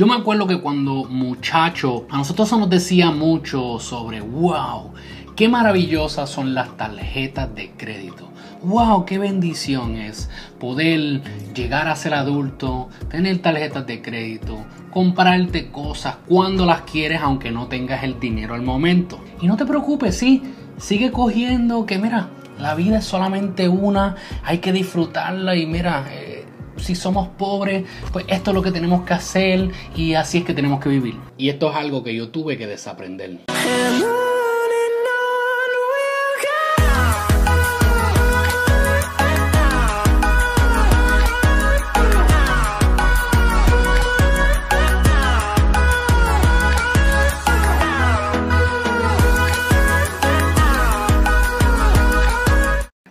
Yo me acuerdo que cuando muchacho, a nosotros se nos decía mucho sobre, wow, qué maravillosas son las tarjetas de crédito. Wow, qué bendición es poder llegar a ser adulto, tener tarjetas de crédito, comprarte cosas cuando las quieres aunque no tengas el dinero al momento. Y no te preocupes, sí, sigue cogiendo que mira, la vida es solamente una, hay que disfrutarla y mira, eh, si somos pobres, pues esto es lo que tenemos que hacer y así es que tenemos que vivir. Y esto es algo que yo tuve que desaprender.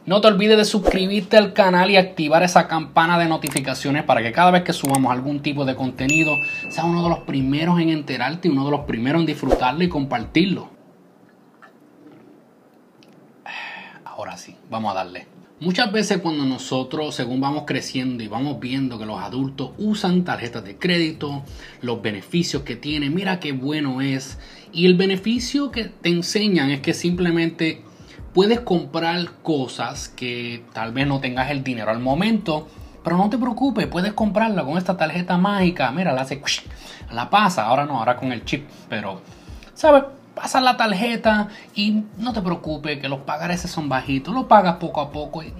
No te olvides de suscribirte al canal y activar esa campana de notificaciones para que cada vez que subamos algún tipo de contenido sea uno de los primeros en enterarte y uno de los primeros en disfrutarlo y compartirlo. Ahora sí, vamos a darle. Muchas veces cuando nosotros, según vamos creciendo y vamos viendo que los adultos usan tarjetas de crédito, los beneficios que tienen, mira qué bueno es. Y el beneficio que te enseñan es que simplemente puedes comprar cosas que tal vez no tengas el dinero al momento, pero no te preocupes, puedes comprarla con esta tarjeta mágica. Mira, la hace, la pasa, ahora no, ahora con el chip, pero, ¿sabes? Pasa la tarjeta y no te preocupes que los pagares son bajitos, lo pagas poco a poco. Y,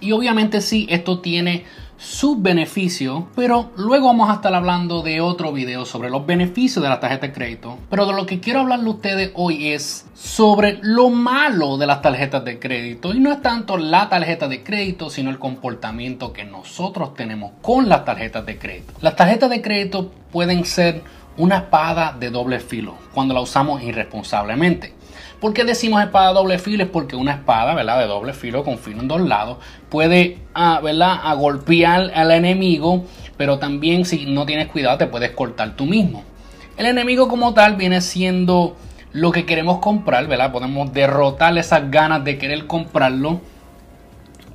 y obviamente sí, esto tiene sus beneficios, pero luego vamos a estar hablando de otro video sobre los beneficios de la tarjeta de crédito. Pero de lo que quiero hablarle a ustedes hoy es sobre lo malo de las tarjetas de crédito. Y no es tanto la tarjeta de crédito, sino el comportamiento que nosotros tenemos con las tarjetas de crédito. Las tarjetas de crédito pueden ser una espada de doble filo cuando la usamos irresponsablemente. ¿Por qué decimos espada doble filo? Es porque una espada, ¿verdad? De doble filo con filo en dos lados puede, ah, ¿verdad? A golpear al enemigo, pero también si no tienes cuidado te puedes cortar tú mismo. El enemigo como tal viene siendo lo que queremos comprar, ¿verdad? Podemos derrotar esas ganas de querer comprarlo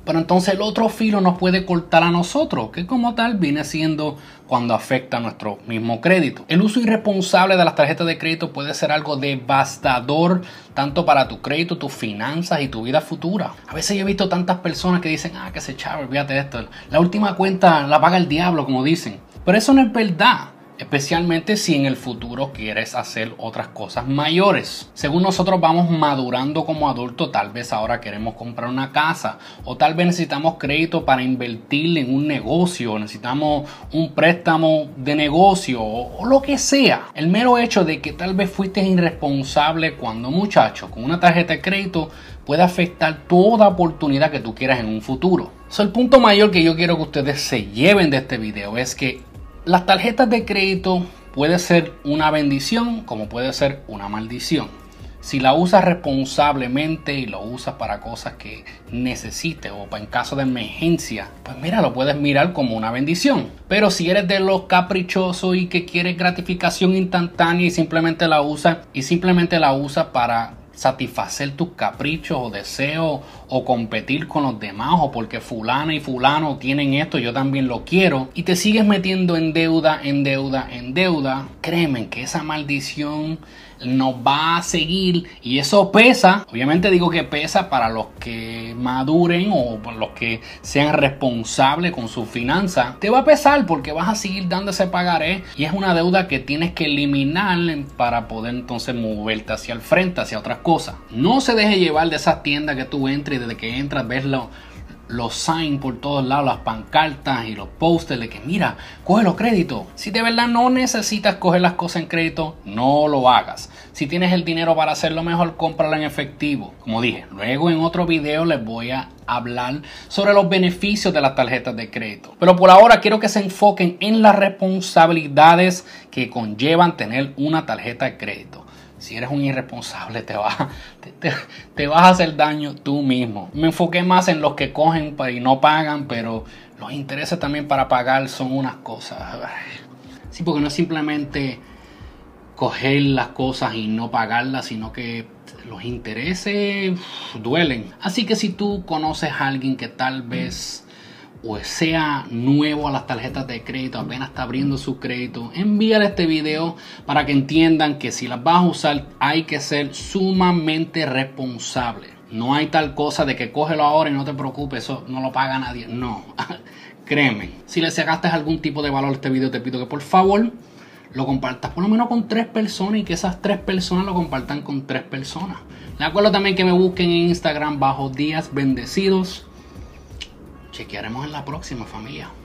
pero entonces el otro filo nos puede cortar a nosotros, que como tal viene siendo cuando afecta a nuestro mismo crédito. El uso irresponsable de las tarjetas de crédito puede ser algo devastador tanto para tu crédito, tus finanzas y tu vida futura. A veces yo he visto tantas personas que dicen, ah, que se chavo, de esto. La última cuenta la paga el diablo, como dicen. Pero eso no es verdad especialmente si en el futuro quieres hacer otras cosas mayores. Según nosotros vamos madurando como adultos, tal vez ahora queremos comprar una casa o tal vez necesitamos crédito para invertir en un negocio, necesitamos un préstamo de negocio o, lo que sea. El mero hecho de que tal vez fuiste irresponsable cuando muchacho con una tarjeta de crédito puede afectar toda oportunidad que tú quieras en un futuro. El punto mayor que yo quiero que ustedes se lleven de este video es que las tarjetas de crédito puede ser una bendición como puede ser una maldición. Si la usas responsablemente y lo usas para cosas que necesites o en caso de emergencia, pues mira, lo puedes mirar como una bendición. Pero si eres de los caprichosos y que quieres gratificación instantánea y simplemente la usas y simplemente la usas para satisfacer tus caprichos o deseos o competir con los demás o porque fulana y fulano tienen esto, yo también lo quiero y te sigues metiendo en deuda, en deuda, en deuda, créeme que esa maldición nos va a seguir y eso pesa. Obviamente digo que pesa para los que maduren o para los que sean responsables con su finanza. Te va a pesar porque vas a seguir dando ese pagaré y es una deuda que tienes que eliminar para poder entonces moverte hacia el frente, hacia otras cosas. No se deje llevar de esas tiendas que tú entres y desde que entras ves lo, los signs por todos lados, las pancartas y los posters de que mira, coge los créditos. Si de verdad no necesitas coger las cosas en crédito, no lo hagas. Si tienes el dinero para hacerlo mejor, cómpralo en efectivo. Como dije, luego en otro video les voy a hablar sobre los beneficios de las tarjetas de crédito. Pero por ahora quiero que se enfoquen en las responsabilidades que conllevan tener una tarjeta de crédito si eres un irresponsable, te, va, te, vas a hacer daño tú mismo. Me enfoqué más en los que cogen y no pagan, pero los intereses también para pagar son unas cosas. Sí, porque no es simplemente coger las cosas y no pagarlas, sino que los intereses duelen. Así que si tú conoces a alguien que tal vez o sea nuevo a las tarjetas de crédito, apenas está abriendo su crédito, envíale este video para que entiendan que si las vas a usar hay que ser sumamente responsable. No hay tal cosa de que cógelo ahora y no te preocupes, eso no lo paga nadie. No, créeme. Si le sacaste algún tipo de valor a este video, te pido que por favor lo compartas por lo menos con tres personas y que esas tres personas lo compartan con tres personas. De acuerdo también que me busquen en Instagram bajo días bendecidos. Chequearemos en la próxima familia.